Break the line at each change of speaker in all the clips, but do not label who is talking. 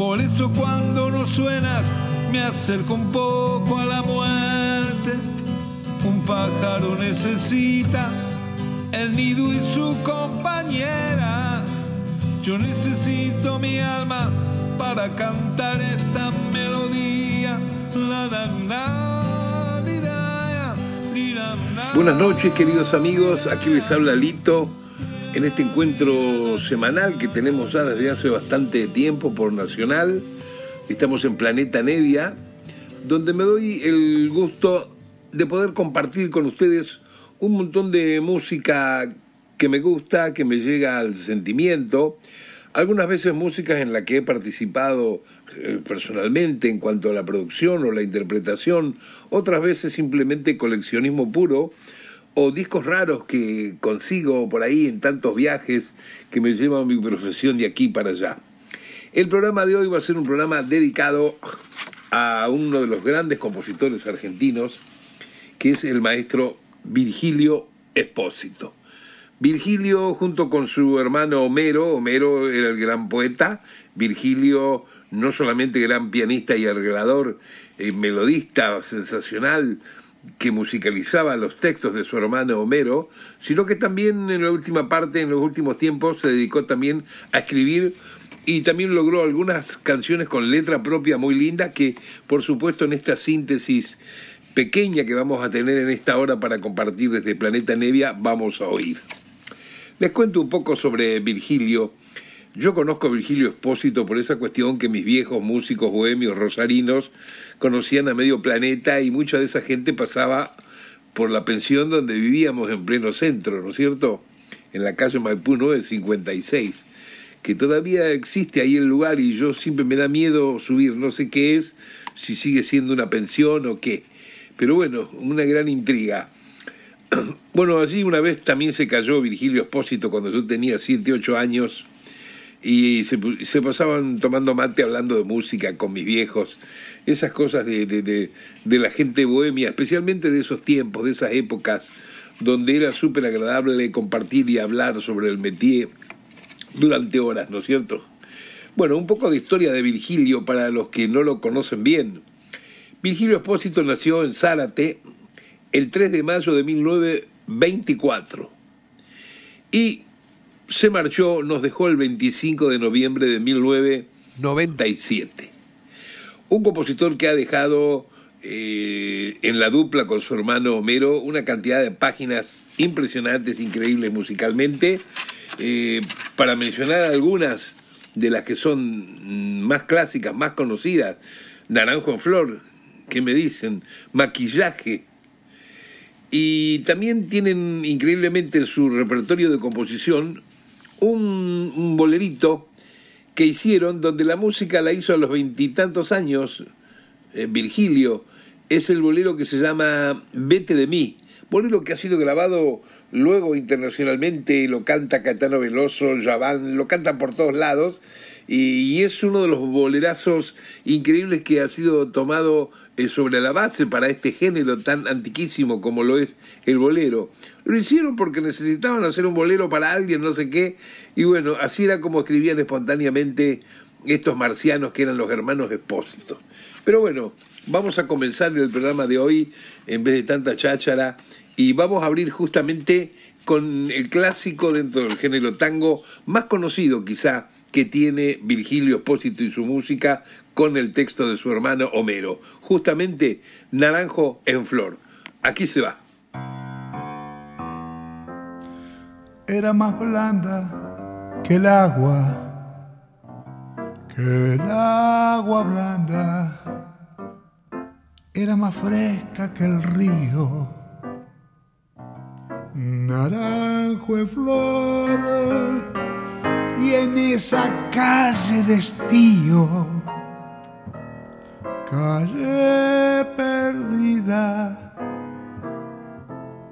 por eso cuando no suenas me acerco un poco a la muerte. Un pájaro necesita el nido y su compañera. Yo necesito mi alma para cantar esta melodía.
Buenas noches queridos amigos, aquí les habla Lito en este encuentro semanal que tenemos ya desde hace bastante tiempo por Nacional. Estamos en Planeta Nevia, donde me doy el gusto de poder compartir con ustedes un montón de música que me gusta, que me llega al sentimiento, algunas veces músicas en las que he participado eh, personalmente en cuanto a la producción o la interpretación, otras veces simplemente coleccionismo puro, o discos raros que consigo por ahí en tantos viajes que me llevan mi profesión de aquí para allá. El programa de hoy va a ser un programa dedicado a uno de los grandes compositores argentinos, que es el maestro Virgilio Espósito. Virgilio, junto con su hermano Homero, Homero era el gran poeta, Virgilio no solamente gran pianista y arreglador, eh, melodista sensacional, que musicalizaba los textos de su hermano Homero, sino que también en la última parte, en los últimos tiempos, se dedicó también a escribir y también logró algunas canciones con letra propia muy linda que, por supuesto, en esta síntesis pequeña que vamos a tener en esta hora para compartir desde Planeta Nevia, vamos a oír. Les cuento un poco sobre Virgilio. Yo conozco a Virgilio Espósito por esa cuestión que mis viejos músicos bohemios rosarinos conocían a medio planeta y mucha de esa gente pasaba por la pensión donde vivíamos en pleno centro, ¿no es cierto? En la calle Maipú 956, que todavía existe ahí el lugar y yo siempre me da miedo subir, no sé qué es, si sigue siendo una pensión o qué. Pero bueno, una gran intriga. Bueno, allí una vez también se cayó Virgilio Espósito cuando yo tenía 7, 8 años y se, se, pasaban tomando mate hablando de música con mis viejos, esas cosas de, de, de, la gente bohemia, especialmente de esos tiempos, de esas épocas, donde era súper agradable compartir y hablar sobre el métier durante horas, ¿no es cierto? Bueno, un poco de historia de Virgilio para los que no lo conocen bien. Virgilio Espósito nació en Zárate el 3 de mayo de 1924 y se marchó, nos dejó el 25 de noviembre de 1997. Un compositor que ha dejado eh, en la dupla con su hermano Homero una cantidad de páginas impresionantes, increíbles musicalmente. Eh, para mencionar algunas de las que son más clásicas, más conocidas, Naranjo en Flor, que me dicen, Maquillaje, y también tienen increíblemente en su repertorio de composición un, bolerito que hicieron donde la música la hizo a los veintitantos años eh, Virgilio. Es el bolero que se llama Vete de mí. Bolero que ha sido grabado luego internacionalmente, lo canta Catano Veloso, Javán, lo cantan por todos lados. Y, es uno de los bolerazos increíbles que ha sido tomado eh, sobre la base para este género tan antiquísimo como lo es el bolero. Lo hicieron porque necesitaban hacer un bolero para alguien, no sé qué, y bueno, así era como escribían espontáneamente estos marcianos que eran los hermanos expósitos. Pero bueno, vamos a comenzar el programa de hoy en vez de tanta cháchara y vamos a abrir justamente con el clásico dentro del género tango más conocido quizá que tiene Virgilio Espósito y su música con el texto de su hermano Homero, justamente Naranjo en Flor. Aquí se va.
Era más blanda que el agua, que el agua blanda. Era más fresca que el río. Naranjo en flor y en esa calle de estío, calle perdida,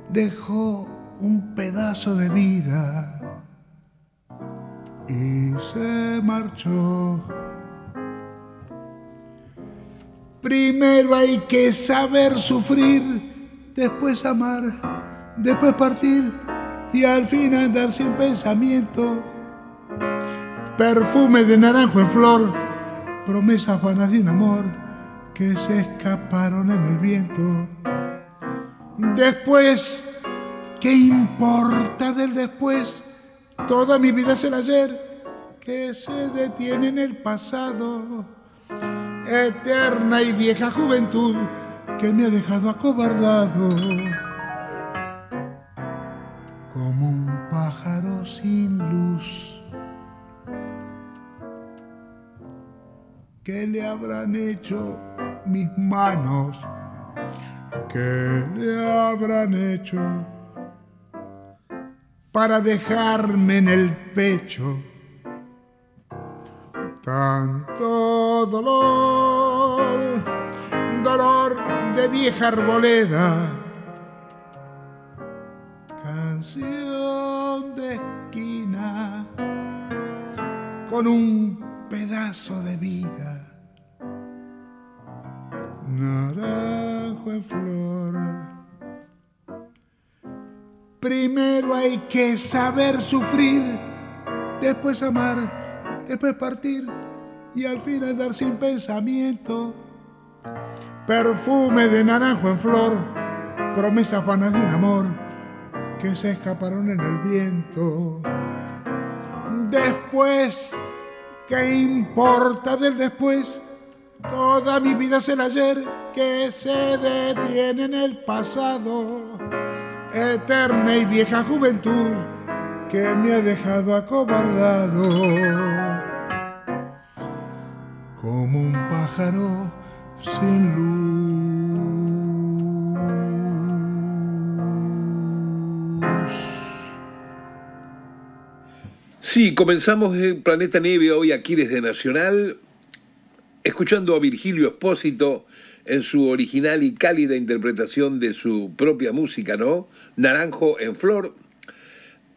dejó un pedazo de vida y se marchó. Primero hay que saber sufrir, después amar, después partir y al fin andar sin pensamiento. Perfume de naranjo en flor, promesas vanas de un amor que se escaparon en el viento. Después, ¿qué importa del después? Toda mi vida es el ayer que se detiene en el pasado. Eterna y vieja juventud que me ha dejado acobardado. ¿Qué le habrán hecho mis manos? ¿Qué le habrán hecho? para dejarme en el pecho tanto dolor, dolor de vieja arboleda, canción de esquina con un pedazo de vida, naranjo en flor. Primero hay que saber sufrir, después amar, después partir y al fin andar sin pensamiento. Perfume de naranjo en flor, promesas vanas de un amor que se escaparon en el viento. Después, ¿qué importa del después? Toda mi vida es el ayer que se detiene en el pasado. Eterna y vieja juventud que me ha dejado acobardado. Como un pájaro sin luz.
Sí, comenzamos en Planeta Nieve hoy aquí desde Nacional, escuchando a Virgilio Espósito en su original y cálida interpretación de su propia música, ¿no? Naranjo en Flor.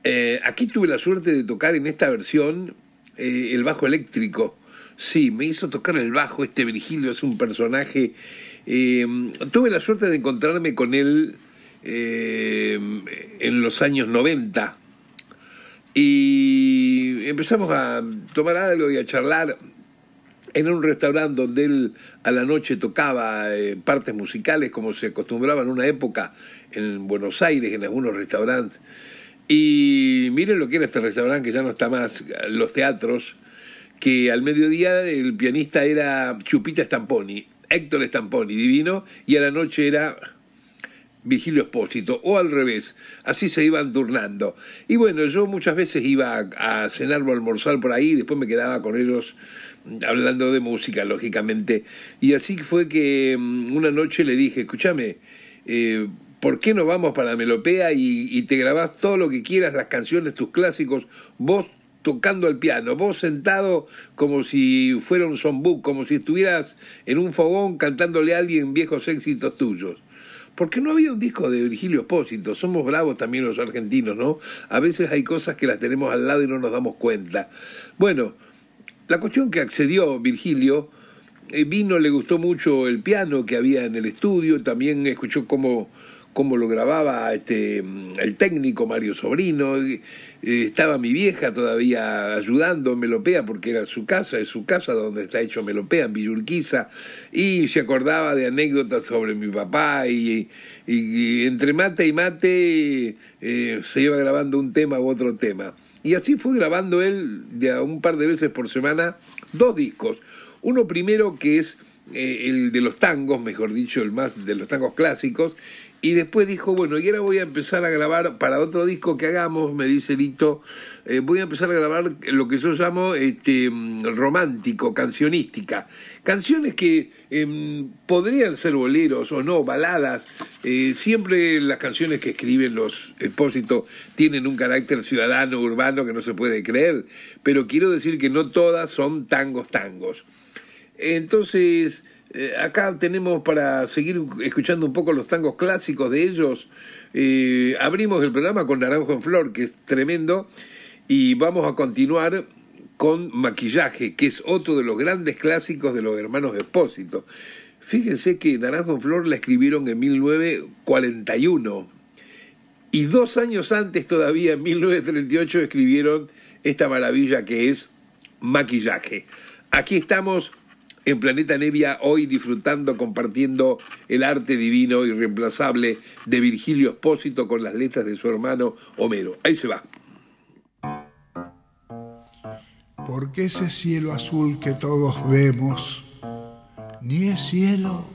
Eh, aquí tuve la suerte de tocar en esta versión eh, el bajo eléctrico. Sí, me hizo tocar el bajo, este Virgilio es un personaje. Eh, tuve la suerte de encontrarme con él en los años 90 y empezamos a tomar algo y a charlar en un restaurante donde él a la noche tocaba eh, partes musicales como se acostumbraba en una época en Buenos Aires, en algunos restaurantes. Y miren lo que era este restaurante que ya no está más, los teatros, que al mediodía el pianista era Chupita Stamponi, Héctor Stamponi, divino, y a la noche era Vigilio Espósito, o al revés, así se iban turnando. Y bueno, yo muchas veces iba a, cenar o almorzar por ahí, después me quedaba con ellos hablando de música, lógicamente. Y así fue que mm, una noche le dije, escúchame, eh, ¿por qué no vamos para Melopea y, te grabás todo lo que quieras, las canciones, tus clásicos, vos tocando el piano, vos sentado como si fuera un songbook, como si estuvieras en un fogón cantándole a alguien viejos éxitos tuyos. Porque no había un disco de Virgilio Espósito, somos bravos también los argentinos, ¿no? A veces hay cosas que las tenemos al lado y no nos damos cuenta. Bueno, la cuestión que accedió Virgilio, eh, vino, le gustó mucho el piano que había en el estudio, también escuchó cómo, cómo lo grababa este, el técnico Mario Sobrino, eh, estaba mi vieja todavía ayudando Melopea porque era su casa, es su casa donde está hecho Melopea, en Villurquiza, y se acordaba de anécdotas sobre mi papá y, entre mate y mate eh, se iba grabando un tema u otro tema. Y así fue grabando él de un par de veces por semana dos discos. Uno primero que es eh, el de los tangos, mejor dicho, el más de los tangos clásicos, Y después dijo, bueno, y ahora voy a empezar a grabar para otro disco que hagamos, me dice Lito, eh, voy a empezar a grabar lo que yo llamo este, mm, romántico, cancionística. Canciones que em, podrían ser boleros o no, baladas. Eh, siempre las canciones que escriben los expósitos tienen un carácter ciudadano, urbano que no se puede creer, pero quiero decir que no todas son tangos, tangos. Entonces eh, acá tenemos para seguir escuchando un poco los tangos clásicos de ellos. Eh, abrimos el programa con Naranjo en Flor, que es tremendo, y vamos a continuar con Maquillaje, que es otro de los grandes clásicos de los hermanos Espósito. Fíjense que Naranjo en Flor la escribieron en 1941 y dos años antes todavía, en 1938, escribieron esta maravilla que es Maquillaje. Aquí estamos en Planeta Nevia hoy disfrutando, compartiendo el arte divino y reemplazable de Virgilio Espósito con las letras de su hermano Homero. Ahí se va.
Porque ese cielo azul que todos vemos ni es cielo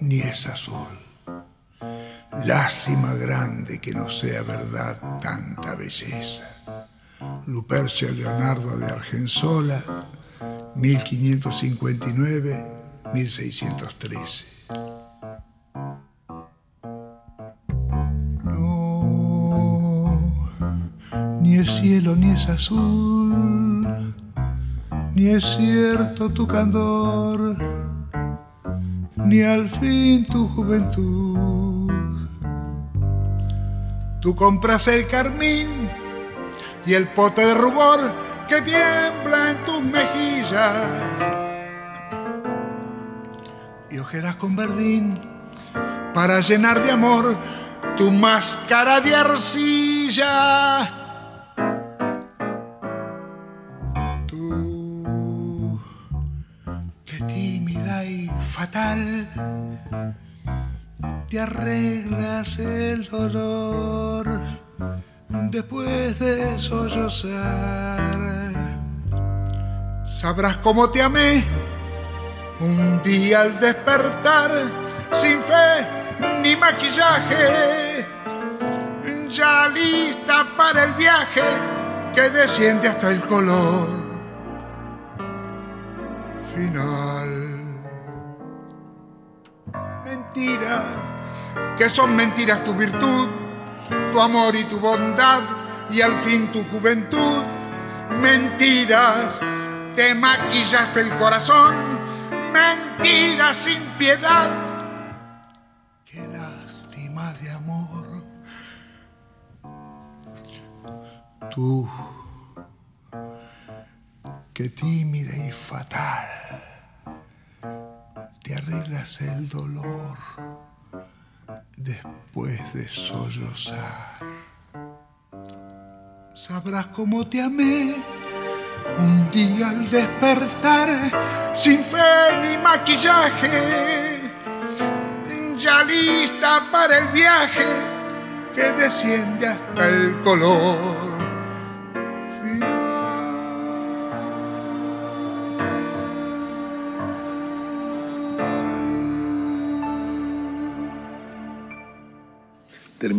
ni es azul. Lástima grande que no sea verdad tanta belleza. Lupercio Leonardo de Argensola 1559-1613. No, ni es cielo ni es azul, ni es cierto tu candor, ni al fin tu juventud. Tú compras el carmín y el pote de rubor que tiembla en tus mejillas y ojeras con verdín para llenar de amor tu máscara de arcilla. Te arreglas el dolor después de sollozar Sabrás cómo te amé un día al despertar, sin fe ni maquillaje, ya lista para el viaje que desciende hasta el color final. Mentiras, que son mentiras tu virtud, tu amor y tu bondad, y al fin tu juventud. Mentiras te maquillaste el corazón, mentira sin piedad. Qué lástima de amor. Tú, qué tímida y fatal, te arreglas el dolor después de sollozar. Sabrás cómo te amé un día al despertar, sin fe ni maquillaje, ya lista para el viaje que desciende hasta el color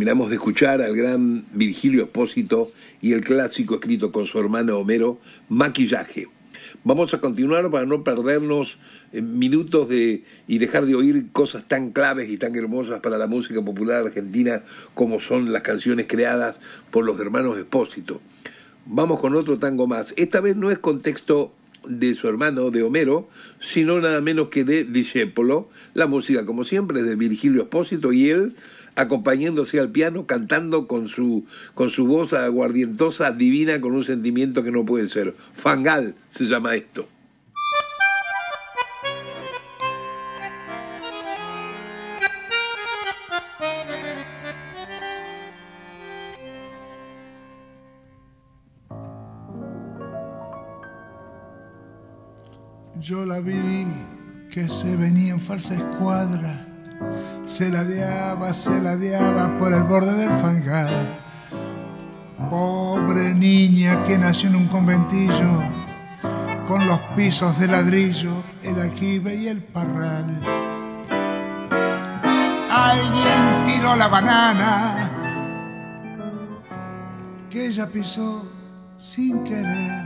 terminamos de escuchar al gran Virgilio Espósito y el clásico escrito con su hermano Homero, Maquillaje. Vamos a continuar para no perdernos minutos de, y dejar de oír cosas tan claves y tan hermosas para la música popular argentina como son las canciones creadas por los hermanos Espósito. Vamos con otro tango más. Esta vez no es contexto de su hermano de Homero, sino nada menos que de Discepolo. La música, como siempre, es de Virgilio Espósito y él acompañándose al piano, cantando con su, con su voz aguardientosa, divina, con un sentimiento que no puede ser. Fangal se llama esto.
Yo la vi que se venía en falsa escuadra se ladeaba, se ladeaba por el borde del fangal. Pobre niña que nació en un conventillo, con los pisos de ladrillo, el aquí veía el parral. Alguien tiró la banana que ella pisó sin querer.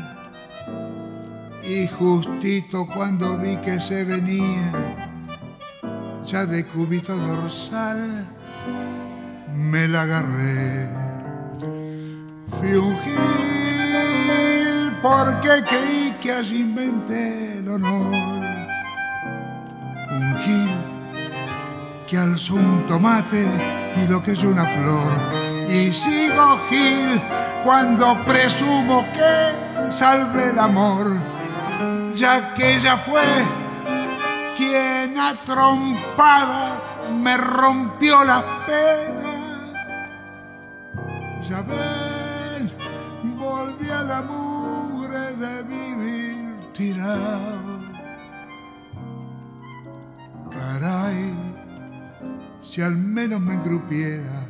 Y justito cuando vi que se venía, ya de cúbito dorsal, me la agarré. Fui un gil porque creí que allí inventé el honor. Un gil que alzó un tomate y lo que es una flor. Y sigo gil cuando presumo que salve el amor, ya que ella fue quien a me rompió las penas. Ya ven, volví a la mugre de vivir tirado. Caray, si al menos me engrupiera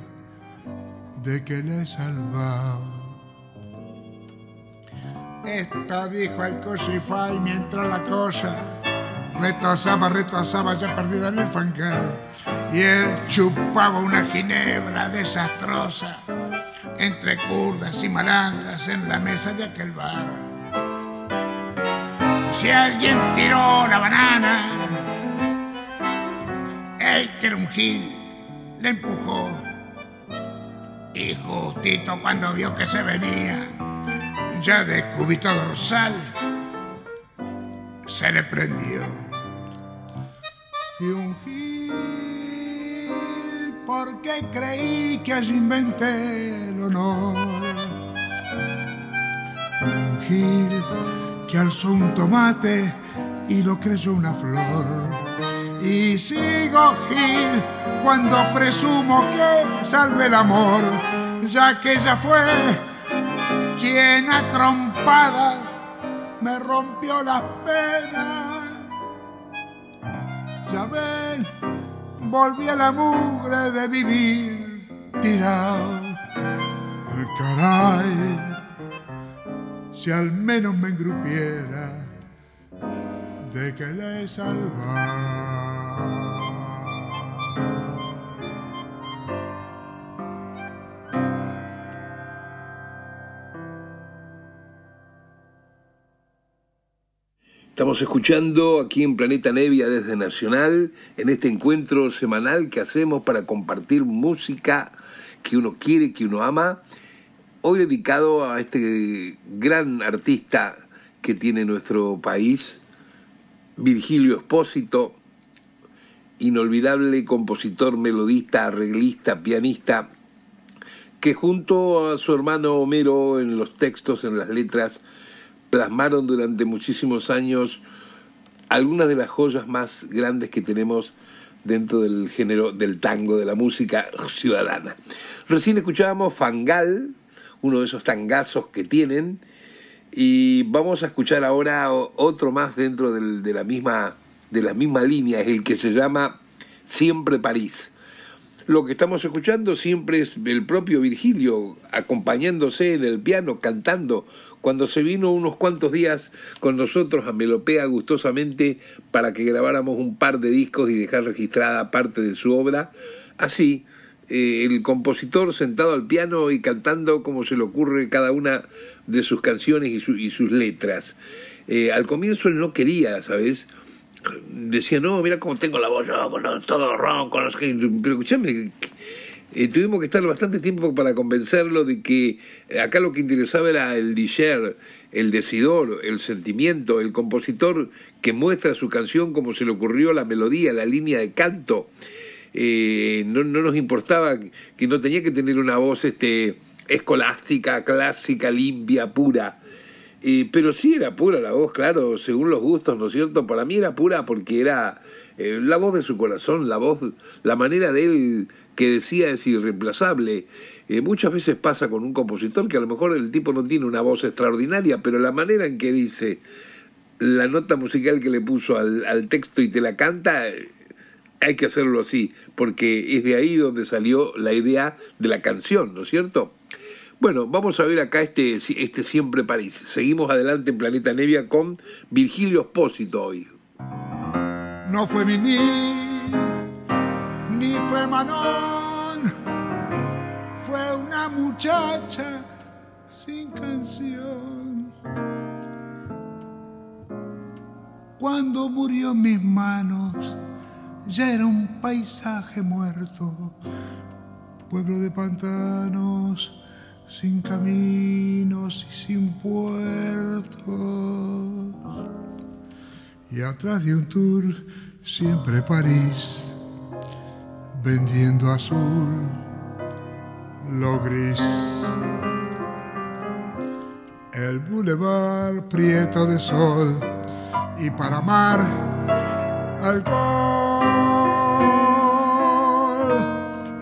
de que le he salvado. Esta dijo el cosify mientras la cosa retrasaba, retrasaba ya perdida el fangal. Y él chupaba una ginebra desastrosa entre curdas y malandras en la mesa de aquel bar. Si alguien tiró la banana, él que era un gil, le empujó. Y justito cuando vio que se venía, ya de cúbito dorsal, se le prendió. Fui un gil porque creí que allí inventé el honor. Un gil que alzó un tomate y lo creyó una flor. Y sigo gil cuando presumo que salve el amor, ya que ella fue quien a trompadas me rompió las penas. Ya ven, volví a la mugre de vivir tirado. Caray, si al menos me engrupiera de que le salvar.
Estamos escuchando aquí en Planeta Nevia desde Nacional, en este encuentro semanal que hacemos para compartir música que uno quiere, que uno ama. Hoy dedicado a este gran artista que tiene nuestro país, Virgilio Espósito, inolvidable compositor, melodista, arreglista, pianista, que junto a su hermano Homero en los textos, en las letras, plasmaron durante muchísimos años algunas de las joyas más grandes que tenemos dentro del género del tango, de la música ciudadana. Recién escuchábamos Fangal, uno de esos tangazos que tienen, y vamos a escuchar ahora otro más dentro de, la misma, de la misma línea, el que se llama Siempre París. Lo que estamos escuchando siempre es el propio Virgilio acompañándose en el piano, cantando cuando se vino unos cuantos días con nosotros a Melopea gustosamente para que grabáramos un par de discos y dejar registrada parte de su obra. Así, eh, el compositor sentado al piano y cantando como se le ocurre cada una de sus canciones y, sus letras. Eh, al comienzo él no quería, ¿sabes? Decía, no, mira cómo tengo la voz, yo, todo ronco, los pero escúchame, eh, tuvimos que estar bastante tiempo para convencerlo de que acá lo que interesaba era el disher, el decidor, el sentimiento, el compositor que muestra su canción como se le ocurrió la melodía, la línea de canto. Eh, no, nos importaba que no tenía que tener una voz este, escolástica, clásica, limpia, pura. Eh, pero sí era pura la voz, claro, según los gustos, ¿no es cierto? Para mí era pura porque era la voz de su corazón, la voz, la manera de él que decía es irreemplazable. Eh, muchas veces pasa con un compositor que a lo mejor el tipo no tiene una voz extraordinaria, pero la manera en que dice la nota musical que le puso al, texto y te la canta, hay que hacerlo así, porque es de ahí donde salió la idea de la canción, ¿no es cierto? Bueno, vamos a ver acá este, este Siempre París. Seguimos adelante en Planeta Nevia con Virgilio Espósito hoy.
No fue mi ni fue Manon fue una muchacha sin canción. Cuando murió en mis manos, ya era un paisaje muerto, pueblo de pantanos, sin caminos y sin puertos. Y atrás de un tour, siempre París, vendiendo azul, lo gris. El bulevar prieto de sol y para amar alcohol.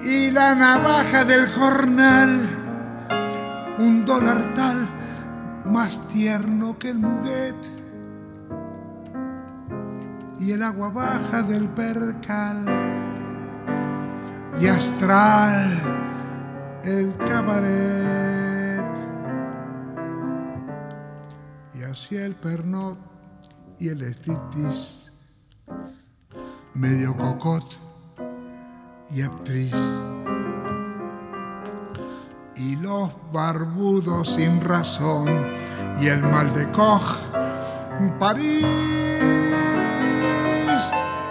Y la navaja del jornal, un dólar tal más tierno que el muguet. Y el agua baja del percal y astral el cabaret. Y hacia el pernot y el striptease medio cocot y actriz. Y los barbudos sin razón y el mal de Koch París.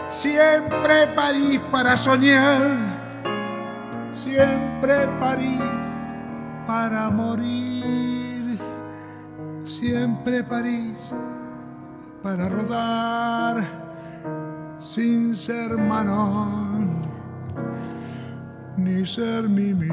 Siempre París para soñar siempre París para morir siempre París para rodar sin ser manón ni ser mimi.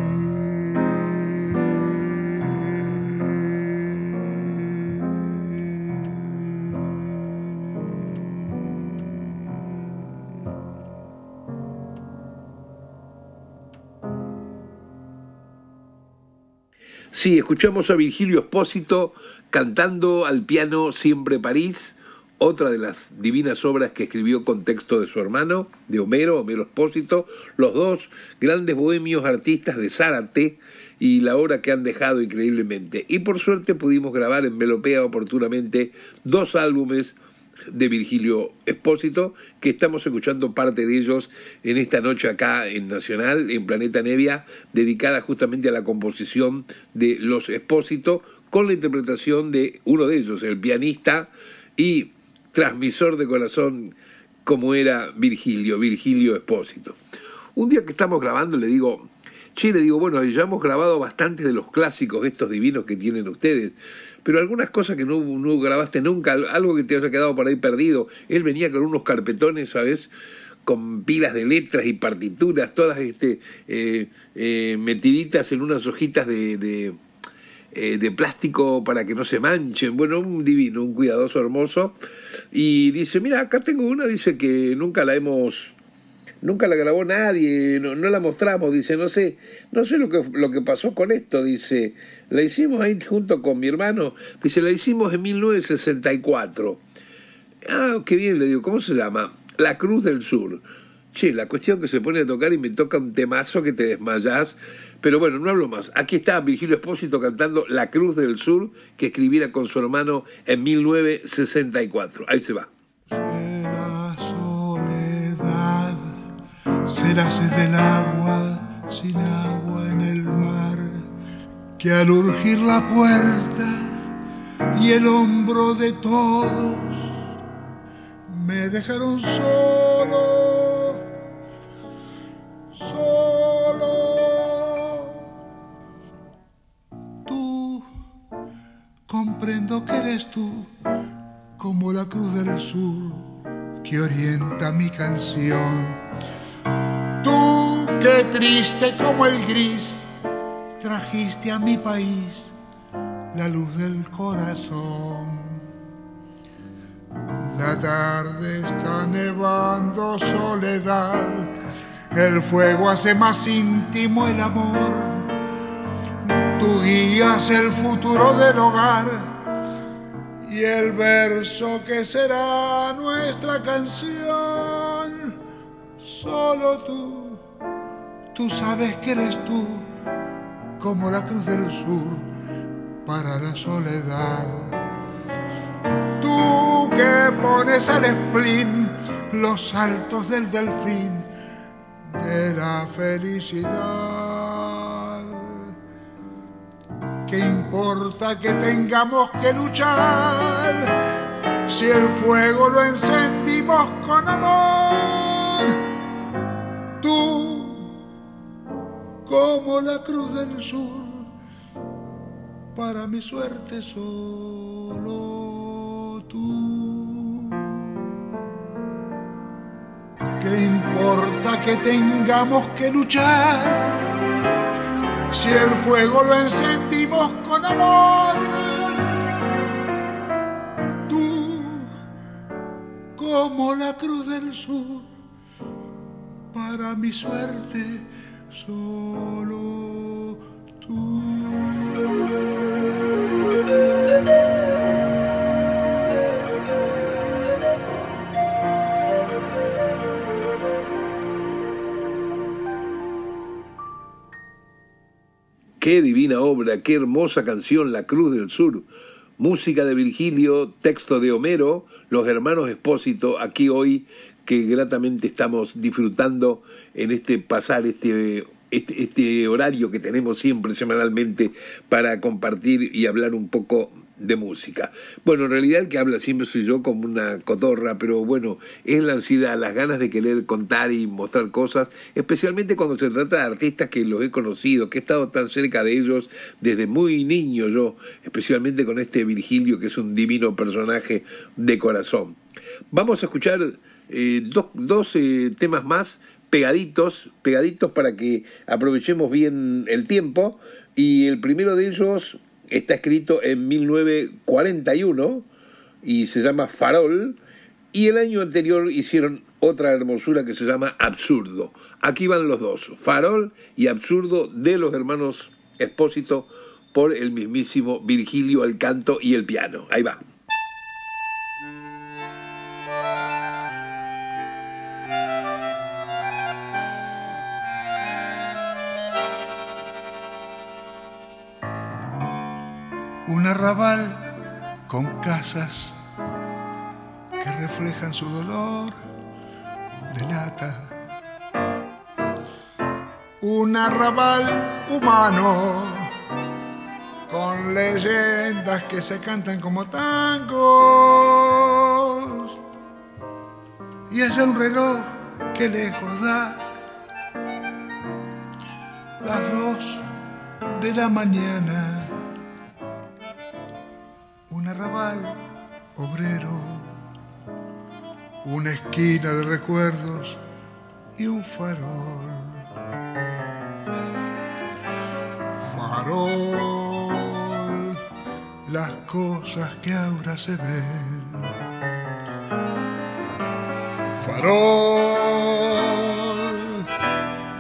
Sí, escuchamos a Virgilio Espósito cantando al piano Siempre París, otra de las divinas obras que escribió con texto de su hermano, de Homero, Homero Espósito, los dos grandes bohemios artistas de Zárate y la obra que han dejado increíblemente. Y por suerte pudimos grabar en Melopea oportunamente dos álbumes de Virgilio Espósito, que estamos escuchando parte de ellos en esta noche acá en Nacional, en Planeta Nevia, dedicada justamente a la composición de Los Espósito, con la interpretación de uno de ellos, el pianista y transmisor de corazón como era Virgilio, Virgilio Espósito. Un día que estamos grabando le digo, che, le digo, bueno, ya hemos grabado bastantes de los clásicos estos divinos que tienen ustedes, pero algunas cosas que no, no grabaste nunca, algo que te haya quedado por ahí perdido. Él venía con unos carpetones, ¿sabes? con pilas de letras y partituras, todas este, eh, eh, metiditas en unas hojitas de, de, eh, de, plástico para que no se manchen. Bueno, un divino, un cuidadoso hermoso. Y dice, mira, acá tengo una, dice que nunca la hemos, nunca la grabó nadie, no, no la mostramos, dice, no sé, no sé lo que, lo que pasó con esto, dice, la hicimos ahí junto con mi hermano, dice, la hicimos en 1964. Ah, qué bien, le digo, ¿cómo se llama? La Cruz del Sur. Che, la cuestión que se pone a tocar y me toca un temazo que te desmayás. Pero bueno, no hablo más. Aquí está Virgilio Espósito cantando La Cruz del Sur, que escribiera con su hermano en 1964. Ahí se va.
La soledad se la sed del agua sin agua en el mar, que al urgir la puerta y el hombro de todos me dejaron solo, solo. Tú, comprendo que eres tú, como la cruz del sur que orienta mi canción. Tú, que triste como el gris, a mi país la luz del corazón. La tarde está nevando soledad, el fuego hace más íntimo el amor. Tú guías el futuro del hogar y el verso que será nuestra canción. Solo tú, tú sabes que eres tú, como la cruz del sur para la soledad tú que pones al spleen los saltos del delfín, de la felicidad. ¿Qué importa que tengamos que luchar si el fuego lo encendimos con amor? Tú, como la cruz del sur, para mi suerte solo tú. ¿Qué importa que tengamos que luchar? si el fuego lo encendimos con amor. Tú, como la cruz del sur, para mi suerte solo tú.
Qué divina obra, qué hermosa canción, La Cruz del Sur. Música de Virgilio, texto de Homero, los hermanos Espósito, aquí hoy que gratamente estamos disfrutando en este pasar este, este, este horario que tenemos siempre semanalmente para compartir y hablar un poco de música. Bueno, en realidad el que habla siempre soy yo como una cotorra, pero bueno, es la ansiedad, las ganas de querer contar y mostrar cosas, especialmente cuando se trata de artistas que los he conocido, que he estado tan cerca de ellos desde muy niño yo, especialmente con este Virgilio que es un divino personaje de corazón. Vamos a escuchar eh, dos, dos eh, temas más pegaditos, pegaditos para que aprovechemos bien el tiempo. Y el primero de ellos Está escrito en 1941 y se llama Farol. Y el año anterior hicieron otra hermosura que se llama Absurdo. Aquí van los dos, Farol y Absurdo de los hermanos Expósito por el mismísimo Virgilio al canto y el piano. Ahí va.
Un arrabal con casas que reflejan su dolor de lata. Un arrabal humano con leyendas que se cantan como tangos. Y es un reloj que lejos da las dos de la mañana obrero, una esquina de recuerdos y un farol. Farol, las cosas que ahora se ven. Farol,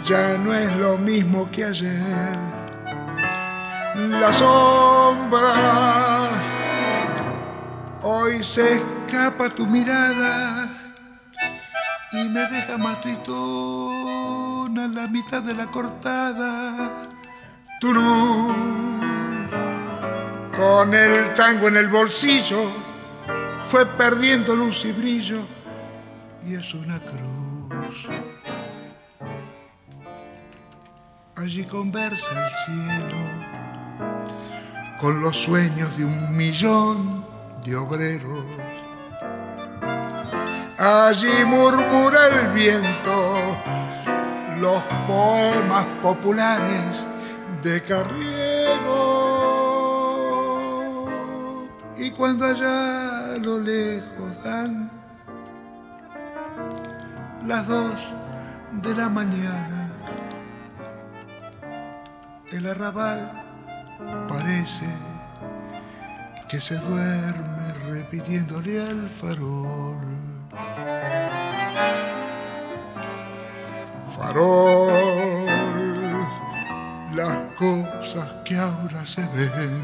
ya no es lo mismo que ayer. La sombra Hoy se escapa tu mirada y me deja más en la mitad de la cortada. Turú, con el tango en el bolsillo, fue perdiendo luz y brillo y es una cruz. Allí conversa el cielo con los sueños de un millón de obreros. Allí murmura el viento los poemas populares de Carriego. Y cuando allá lo lejos dan las dos de la mañana, el arrabal parece que se duerme repitiéndole al farol. Farol, las cosas que ahora se ven.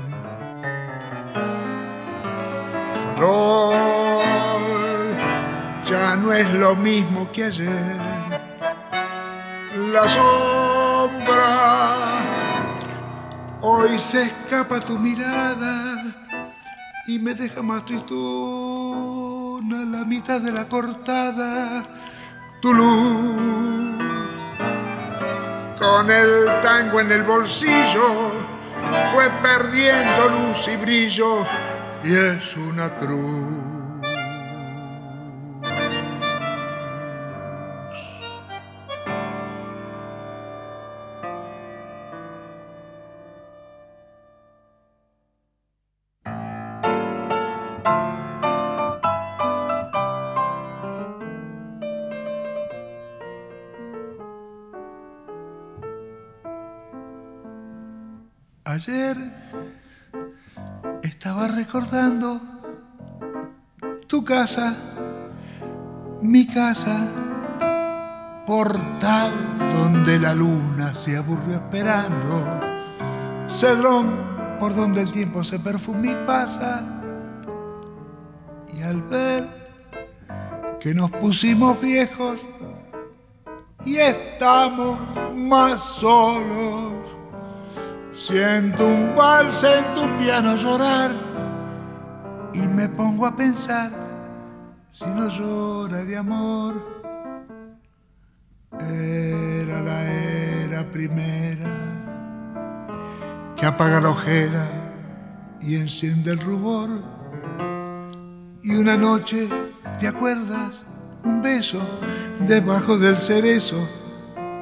Farol, ya no es lo mismo que ayer. La sombra, hoy se escapa tu mirada y me deja más tristona la mitad de la cortada. Tu luz, con el tango en el bolsillo, fue perdiendo luz y brillo y es una cruz. Ayer estaba recordando tu casa, mi casa, portal donde la luna se aburrió esperando, cedrón por donde el tiempo se perfuma y pasa, y al ver que nos pusimos viejos y estamos más solos, Siento un vals en tu piano llorar y me pongo a pensar si no llora de amor. Era la era primera que apaga la ojera y enciende el rubor. Y una noche, ¿te acuerdas? Un beso debajo del cerezo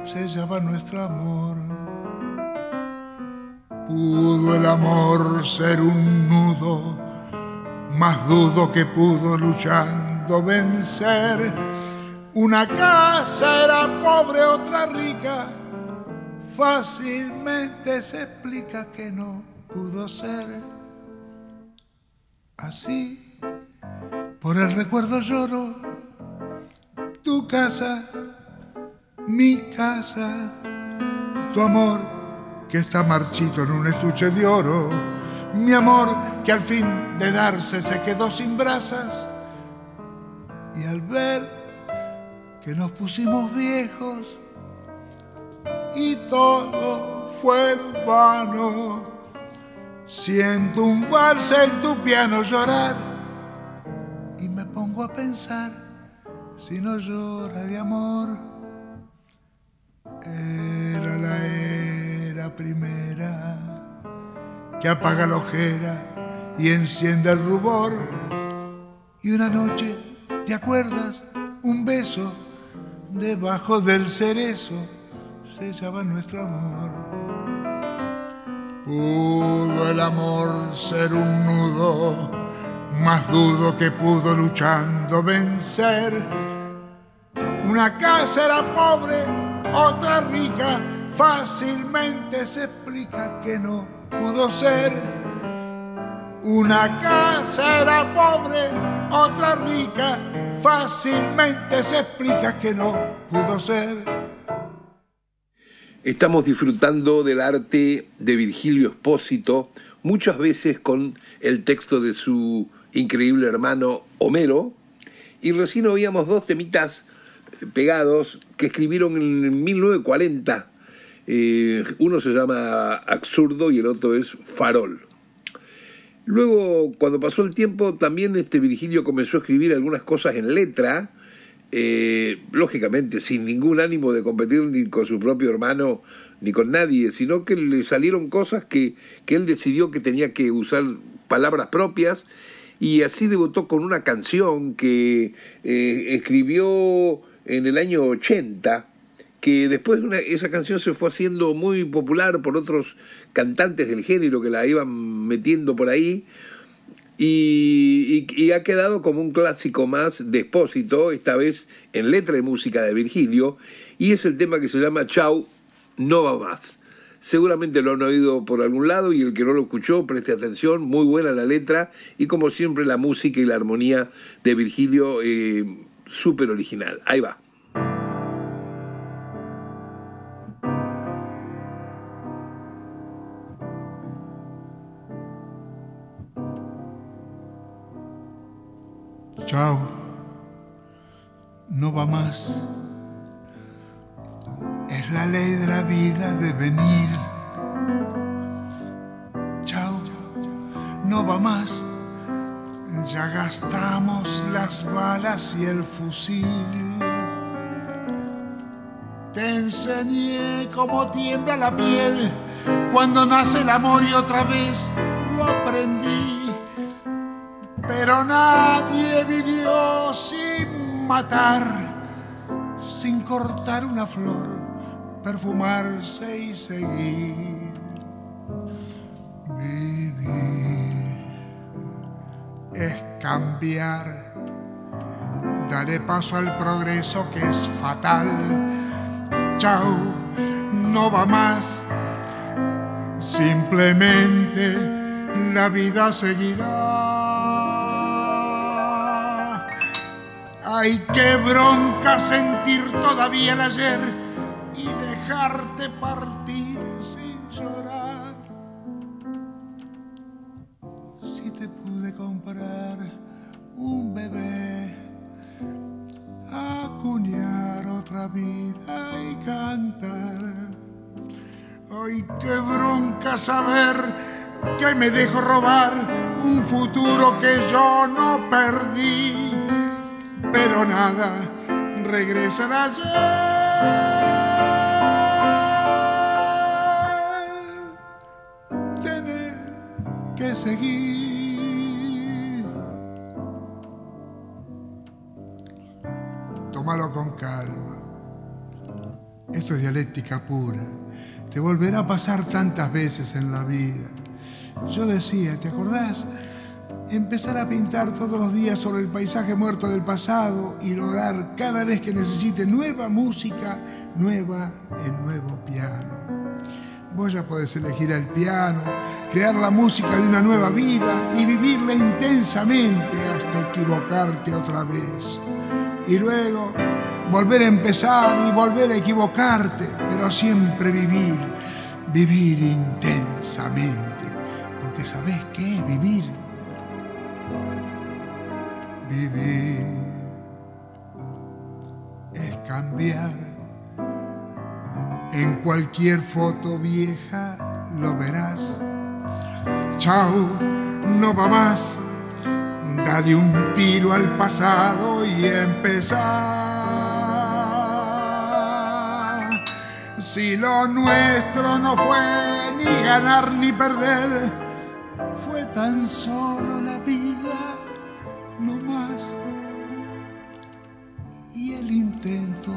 sellaba nuestro amor. Pudo el amor ser un nudo, más dudo que pudo luchando vencer. Una casa era pobre, otra rica, fácilmente se explica que no pudo ser. Así, por el recuerdo lloro, tu casa, mi casa, tu amor que está marchito en un estuche de oro, mi amor que al fin de darse se quedó sin brasas, y al ver que nos pusimos viejos y todo fue en vano, siento un vals en tu piano llorar y me pongo a pensar si no llora de amor. Era la primera que apaga la ojera y enciende el rubor. Y una noche, ¿te acuerdas? Un beso debajo del cerezo sellaba nuestro amor. Pudo el amor ser un nudo, más dudo que pudo luchando vencer. Una casa era pobre, otra rica, fácilmente se explica que no pudo ser. Una casa era pobre, otra rica, fácilmente se explica que no pudo ser.
Estamos disfrutando del arte de Virgilio Espósito, muchas veces con el texto de su increíble hermano Homero, y recién oíamos dos temitas pegados que escribieron en 1940 uno se llama Absurdo y el otro es Farol. Luego, cuando pasó el tiempo, también este Virgilio comenzó a escribir algunas cosas en letra, eh, lógicamente sin ningún ánimo de competir ni con su propio hermano ni con nadie, sino que le salieron cosas que, que él decidió que tenía que usar palabras propias y así debutó con una canción que eh, escribió en el año 80 que después esa canción se fue haciendo muy popular por otros cantantes del género que la iban metiendo por ahí y, ha quedado como un clásico más de Espósito, esta vez en letra y música de Virgilio, y es el tema que se llama Chau, no va más. Seguramente lo han oído por algún lado y el que no lo escuchó, preste atención, muy buena la letra y como siempre la música y la armonía de Virgilio eh, súper original. Ahí va.
Chao, no va más. Es la ley de la vida de venir. Chao, no va más. Ya gastamos las balas y el fusil. te enseñé cómo tiembla la piel cuando nace el amor y otra vez lo aprendí. Pero nadie vivió sin matar, sin cortar una flor, perfumarse y seguir. Vivir es cambiar, daré paso al progreso que es fatal. Chao, no va más Simplemente la vida seguirá. Hay que bronca sentir todavía el ayer y dejarte partir sin llorar. Si te pude comprar un bebé, acuñar otra vida y cantar Ay, qué bronca saber que me dejo robar un futuro que yo no perdí. Pero nada, regresará ayer. Tener que seguir. Tómalo con calma. Esto es dialéctica pura te volverá a pasar tantas veces en la vida. Yo decía, ¿te acordás? Empezar a pintar todos los días sobre el paisaje muerto del pasado y lograr cada vez que necesite nueva música, nueva en nuevo piano. Vos ya podés elegir el piano, crear la música de una nueva vida y vivirla intensamente hasta equivocarte otra vez. Y luego volver a empezar y volver a equivocarte, pero siempre vivir, vivir intensamente, porque ¿sabés qué cualquier foto vieja lo verás. Chao, no va más. Dale un tiro al pasado y empezar. Si lo nuestro no fue ni ganar ni perder, fue tan solo la vida, no más. Y el intento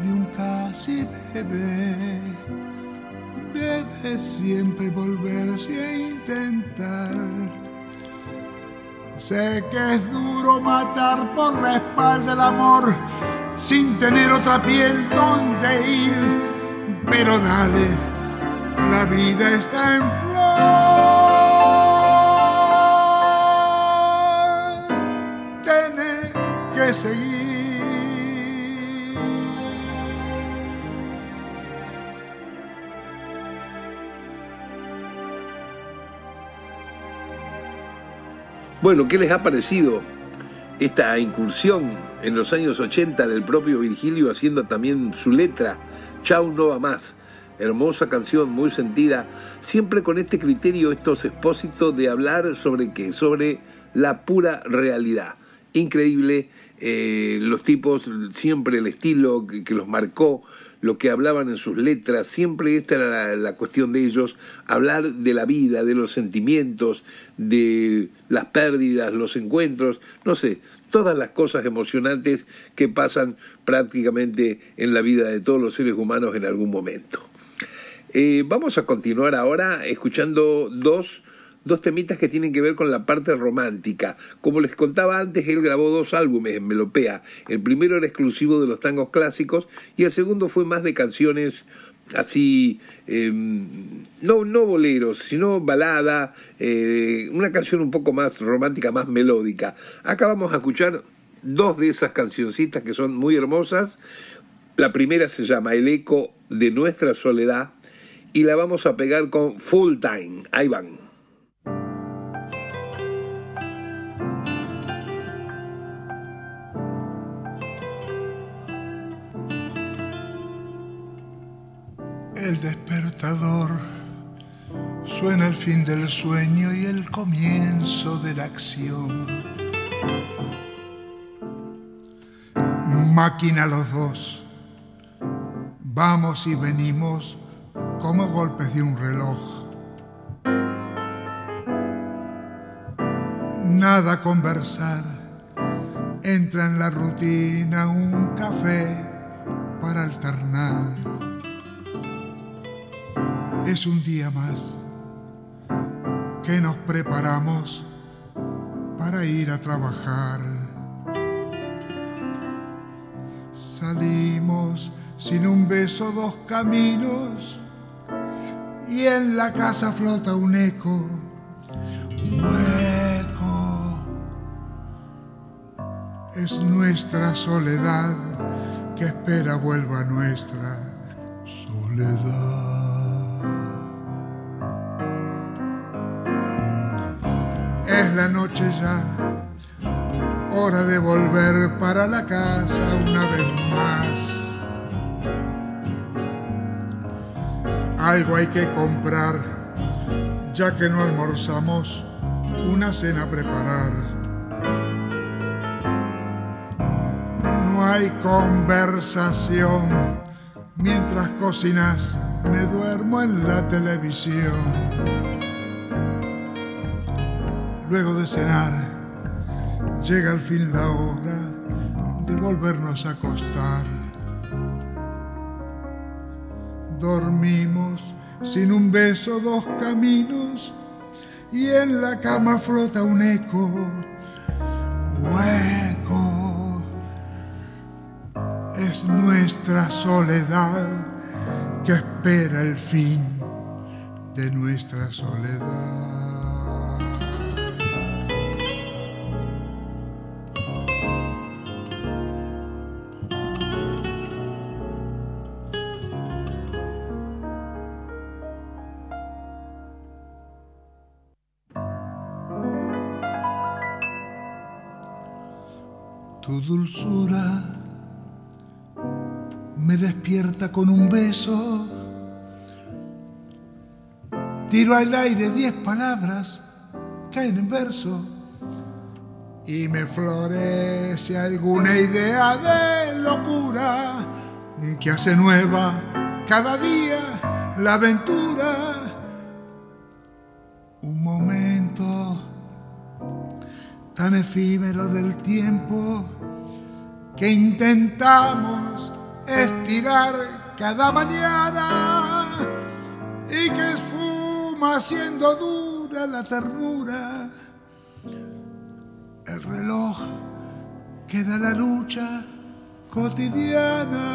de un casi bebé debe siempre volverse a intentar. Sé que es duro matar por la espalda el amor sin tener otra piel donde ir pero dale, la vida está en flor, tiene que seguir.
Bueno, ¿qué les ha parecido esta incursión en los años 80 del propio Virgilio haciendo también su letra? Chau no va más. Hermosa canción, muy sentida, siempre con este criterio, estos expósitos de hablar sobre qué, sobre la pura realidad. Increíble, eh, los tipos, siempre el estilo que, los marcó, lo que hablaban en sus letras, siempre esta era la, cuestión de ellos, hablar de la vida, de los sentimientos, de las pérdidas, los encuentros, no sé, todas las cosas emocionantes que pasan prácticamente en la vida de todos los seres humanos en algún momento. Eh, vamos a continuar ahora escuchando dos, dos temitas que tienen que ver con la parte romántica. Como les contaba antes, él grabó dos álbumes en Melopea. El primero era exclusivo de los tangos clásicos y el segundo fue más de canciones así, em, no, no boleros, sino balada, eh, una canción un poco más romántica, más melódica. Acá vamos a escuchar dos de esas cancioncitas que son muy hermosas. La primera se llama El eco de nuestra soledad y la vamos a pegar con Full Time. Ahí van.
El despertador suena el fin del sueño y el comienzo de la acción. Máquina los dos, Vamos y venimos como golpes de un reloj. Nada conversar, entra en la rutina un café para alternar. Es un día más que nos preparamos para ir a trabajar. Salimos sin un beso dos caminos y en la casa flota un eco hueco. Es nuestra soledad que espera vuelva nuestra soledad. Es la noche ya, hora de volver para la casa una vez más. Algo hay que comprar, ya que no almorzamos, una cena preparar. No hay conversación, mientras cocinas me duermo en la televisión. Luego de cenar, llega al fin la hora de volvernos a acostar. Dormimos sin un beso dos caminos y en la cama flota un eco hueco. Es nuestra soledad que espera el fin de nuestra soledad. Tu dulzura me despierta con un beso. Tiro al aire diez palabras, caen en verso. Y me florece alguna idea de locura que hace nueva cada día la aventura. Tan efímero del tiempo que intentamos estirar cada mañana y que esfuma haciendo dura la ternura. El reloj que da la lucha cotidiana.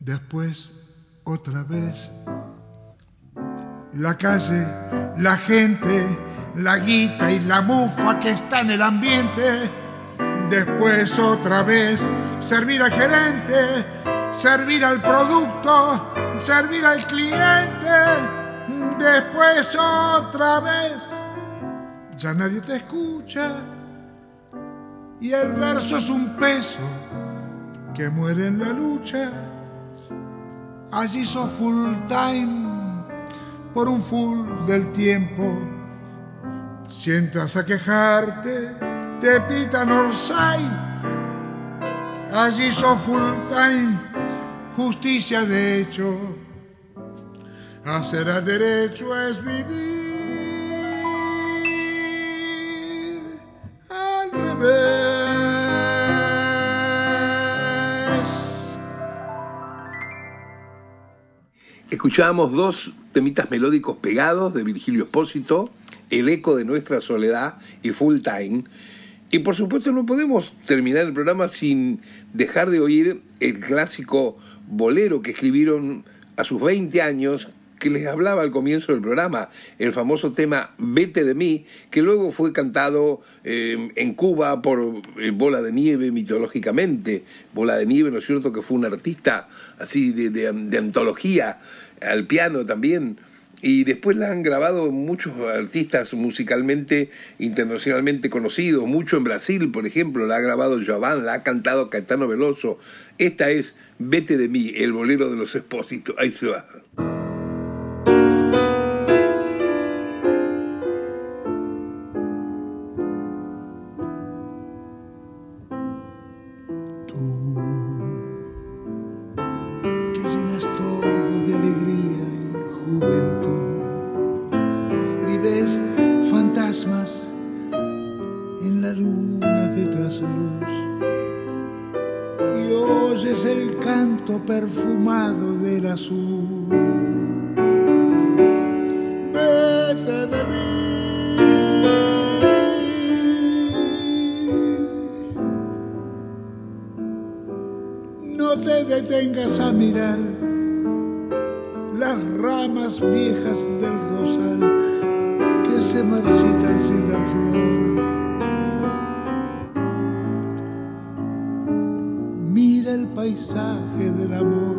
Después, otra vez, la calle, la gente, la guita y la mufa que está en el ambiente. Después otra vez servir al gerente, servir al producto, servir al cliente. Después otra vez ya nadie te escucha y el verso es un peso que muere en la lucha. Allí sos full time por un full del tiempo. Si entras a quejarte, te pitan Orsay. Allí sos full time, justicia de hecho. Hacer al derecho es vivir al revés.
Escuchábamos dos temitas melódicos pegados de Virgilio Espósito, El eco de nuestra soledad y Full Time. Y por supuesto no podemos terminar el programa sin dejar de oír el clásico bolero que escribieron a sus 20 años, que les hablaba al comienzo del programa, el famoso tema Vete de mí, que luego fue cantado eh, en Cuba por eh, Bola de Nieve mitológicamente. Bola de Nieve, ¿no es cierto?, que fue un artista así de, de, de antología, al piano también. Y después la han grabado muchos artistas musicalmente internacionalmente conocidos, mucho en Brasil, por ejemplo, la ha grabado Jovan, la ha cantado Caetano Veloso. Esta es Vete de mí, el bolero de los expósitos. Ahí se va.
Perfumado del azul. Vete de mí. No te detengas a mirar las ramas viejas del rosal que se marchitan sin dar flor. Paisaje del amor,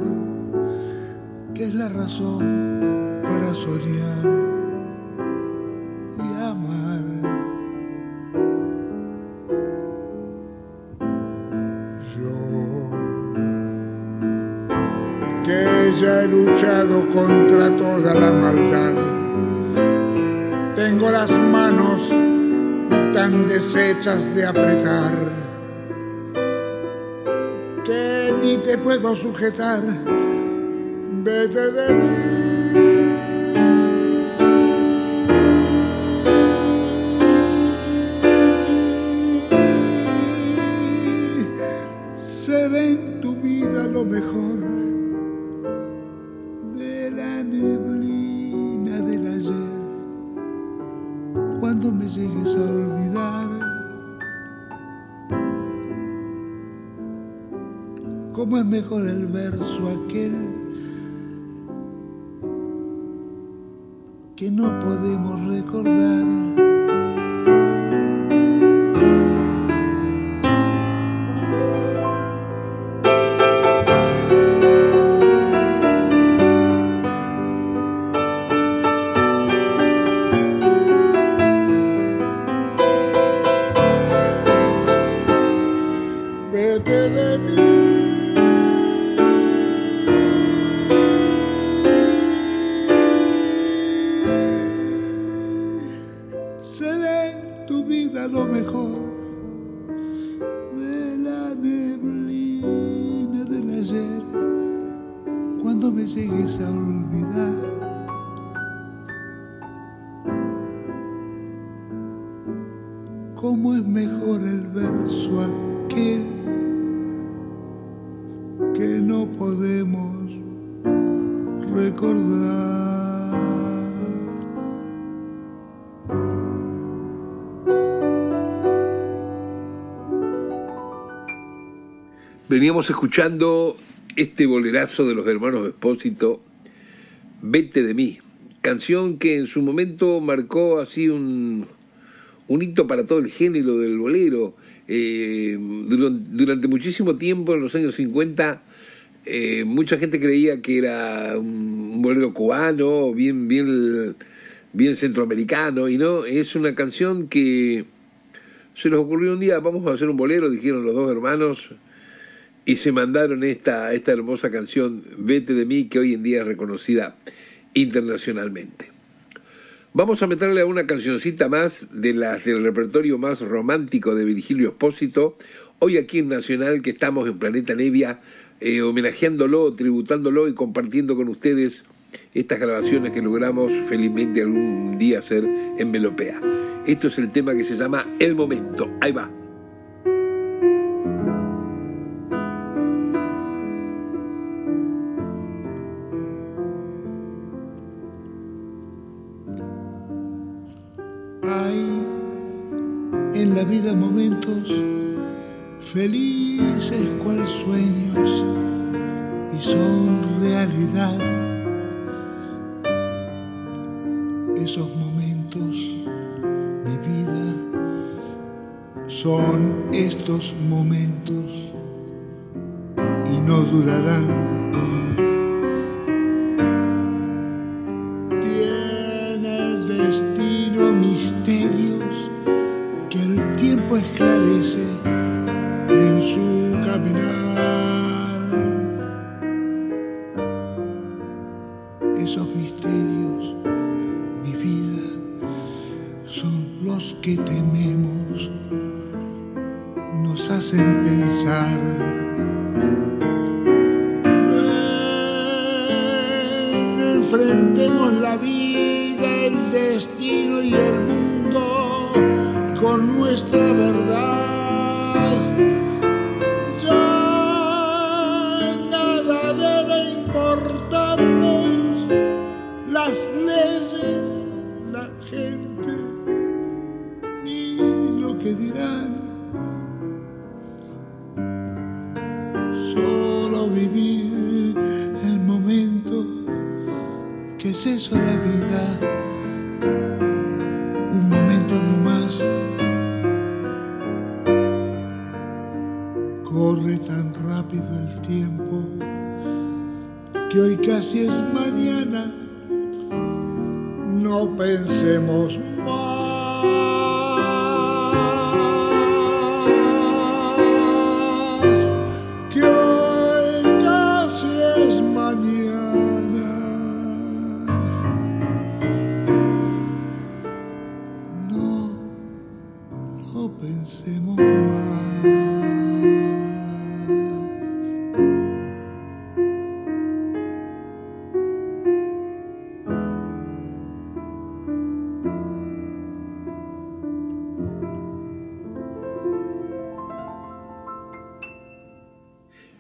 que es la razón para soñar y amar. Yo, que ya he luchado contra toda la maldad, tengo las manos tan deshechas de apretar sujetar. Vete de mí. Tu vida lo mejor de la neblina del ayer. Cuando me llegues a olvidar. cómo es mejor el verso aquel
Veníamos escuchando este bolerazo de los hermanos Espósito, Vete de mí, canción que en su momento marcó así un, hito para todo el género del bolero. Eh, durante, muchísimo tiempo, en los años 50, eh, mucha gente creía que era un bolero cubano, bien, bien, centroamericano, y no, es una canción que se les ocurrió un día, vamos a hacer un bolero, dijeron los dos hermanos, y se mandaron esta, esta hermosa canción, Vete de mí, que hoy en día es reconocida internacionalmente. Vamos a meterle a una cancioncita más de las del repertorio más romántico de Virgilio Espósito, hoy aquí en Nacional, que estamos en Planeta Nevia, eh, homenajeándolo, tributándolo y compartiendo con ustedes estas grabaciones que logramos felizmente algún día hacer en Melopea. Esto es el tema que se llama El Momento. Ahí va.
Momentos felices cual sueños y son realidad. Esos momentos, mi vida, son estos momentos y no durarán.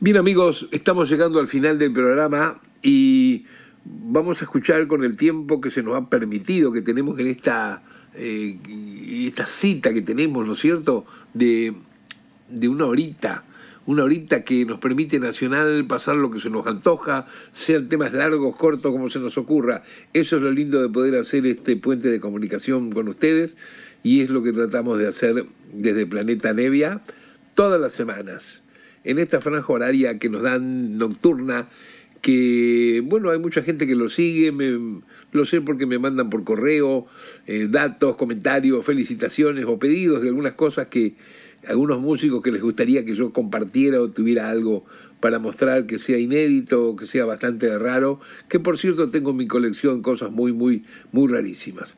Bien amigos, estamos llegando al final del programa y vamos a escuchar con el tiempo que se nos ha permitido, que tenemos en esta, eh, esta cita que tenemos, ¿no es cierto?, de, de una horita, una horita que nos permite Nacional pasar lo que se nos antoja, sean temas largos, cortos, como se nos ocurra. Eso es lo lindo de poder hacer este puente de comunicación con ustedes y es lo que tratamos de hacer desde Planeta Nevia todas las semanas en esta franja horaria que nos dan nocturna, que bueno, hay mucha gente que lo sigue, me, lo sé porque me mandan por correo eh, datos, comentarios, felicitaciones o pedidos de algunas cosas que algunos músicos que les gustaría que yo compartiera o tuviera algo para mostrar que sea inédito, que sea bastante raro, que por cierto tengo en mi colección cosas muy, muy, muy rarísimas.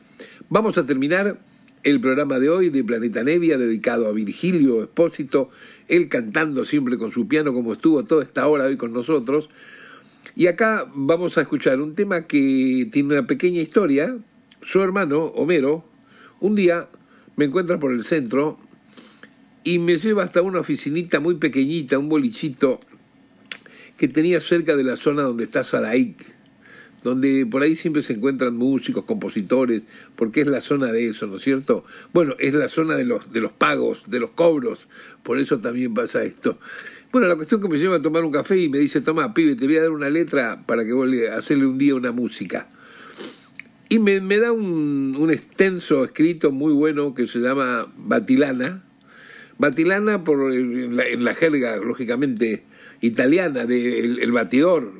Vamos a terminar el programa de hoy de Planeta Nevia dedicado a Virgilio Espósito, él cantando siempre con su piano como estuvo toda esta hora hoy con nosotros. Y acá vamos a escuchar un tema que tiene una pequeña historia. Su hermano, Homero, un día me encuentra por el centro y me lleva hasta una oficinita muy pequeñita, un bolichito que tenía cerca de la zona donde está Sadaik donde por ahí siempre se encuentran músicos, compositores, porque es la zona de eso, ¿no es cierto? Bueno, es la zona de los, de los pagos, de los cobros, por eso también pasa esto. Bueno, la cuestión que me lleva a tomar un café y me dice, toma, pibe, te voy a dar una letra para que vos le, hacerle un día una música. Y me, da un, un, extenso escrito muy bueno que se llama Batilana. Batilana por, en, la, jerga, lógicamente, italiana, de el batidor,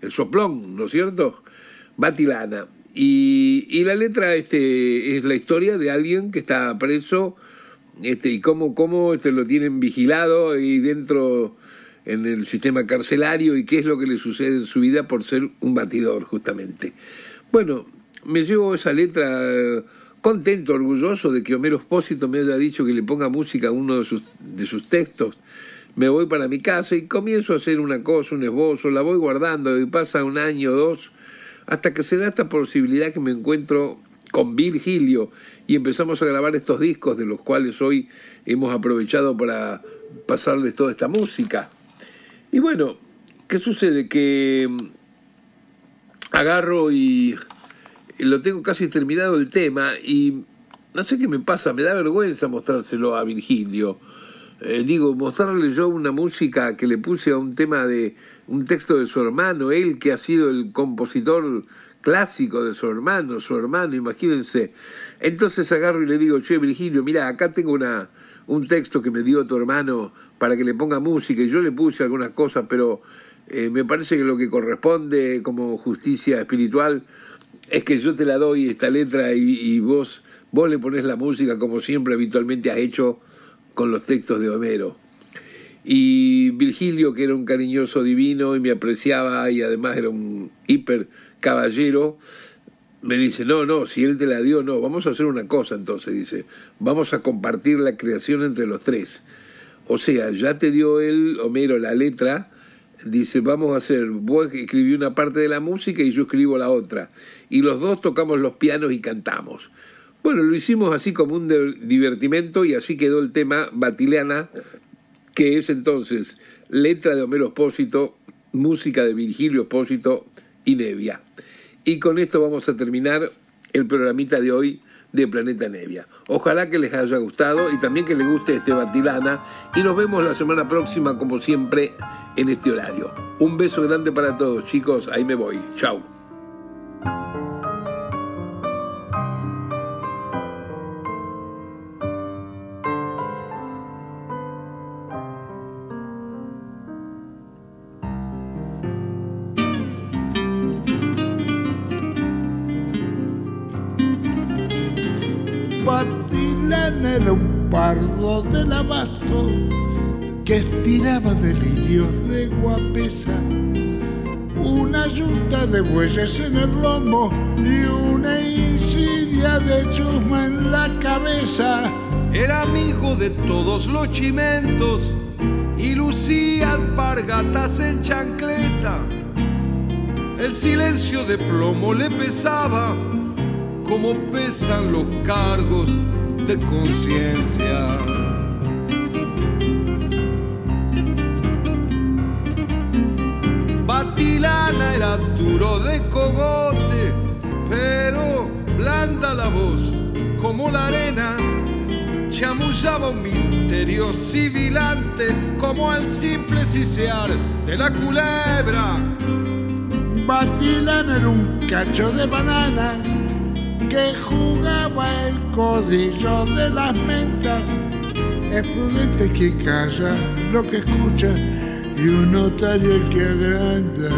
el soplón, ¿no es cierto? Batilana. Y, y la letra este, es la historia de alguien que está preso este, y cómo, cómo este, lo tienen vigilado ahí dentro en el sistema carcelario y qué es lo que le sucede en su vida por ser un batidor, justamente. Bueno, me llevo esa letra contento, orgulloso de que Homero Espósito me haya dicho que le ponga música a uno de sus, de sus textos me voy para mi casa y comienzo a hacer una cosa, un esbozo, la voy guardando y pasa un año o dos, hasta que se da esta posibilidad que me encuentro con Virgilio y empezamos a grabar estos discos de los cuales hoy hemos aprovechado para pasarles toda esta música. Y bueno, ¿qué sucede? Que mm, agarro y lo tengo casi terminado el tema y no sé qué me pasa, me da vergüenza mostrárselo a Virgilio eh, digo, mostrarle yo una música que le puse a un tema de un texto de su hermano, él que ha sido el compositor clásico de su hermano, su hermano, imagínense. Entonces agarro y le digo, che, Virgilio, mira, acá tengo una, un texto que me dio tu hermano para que le ponga música, y yo le puse algunas cosas, pero eh, me parece que lo que corresponde como justicia espiritual es que yo te la doy esta letra y, y vos, vos le pones la música como siempre habitualmente has hecho con los textos de Homero. Y Virgilio, que era un cariñoso divino y me apreciaba y además era un hiper caballero, me dice, no, no, si él te la dio, no, vamos a hacer una cosa entonces, dice, vamos a compartir la creación entre los tres. O sea, ya te dio él, Homero, la letra, dice, vamos a hacer, vos escribí una parte de la música y yo escribo la otra. Y los dos tocamos los pianos y cantamos. Bueno, lo hicimos así como un divertimento y así quedó el tema Batileana, que es entonces letra de Homero Espósito, música de Virgilio Espósito y Nevia. Y con esto vamos a terminar el programita de hoy de Planeta Nevia. Ojalá que les haya gustado y también que les guste este Batilana y nos vemos la semana próxima como siempre en este horario. Un beso grande para todos chicos, ahí me voy. Chao.
Era un pardo del abasto que estiraba delirios de guapesa. Una yunta de bueyes en el lomo y una insidia de chusma en la cabeza.
Era amigo de todos los chimentos y lucía alpargatas en chancleta. El silencio de plomo le pesaba como pesan los cargos de conciencia. Batilana era duro de cogote, pero blanda la voz como la arena. Chamullaba un misterio sibilante como el simple sisear de la culebra.
Batilana era un cacho de banana que jugaba el codillo de las mentas. Es prudente que calla lo que escucha y un notario el que agranda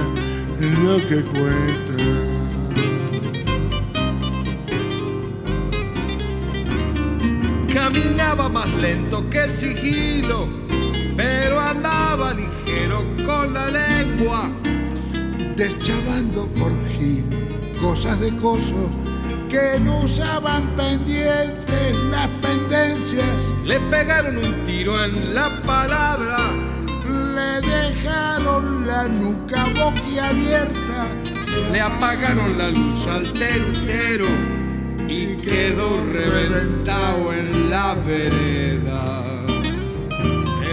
lo que cuenta.
Caminaba más lento que el sigilo, pero andaba ligero con la lengua.
Deschavando por gil cosas de cosos que no usaban pendientes las pendencias.
Le pegaron un tiro en la palabra,
le dejaron la nuca boquiabierta,
le apagaron la luz al terutero y quedó reventado en la vereda.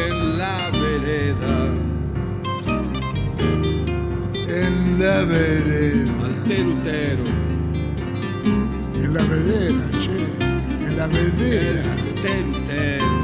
En la vereda.
En la vereda la vedera, che, en la vedera.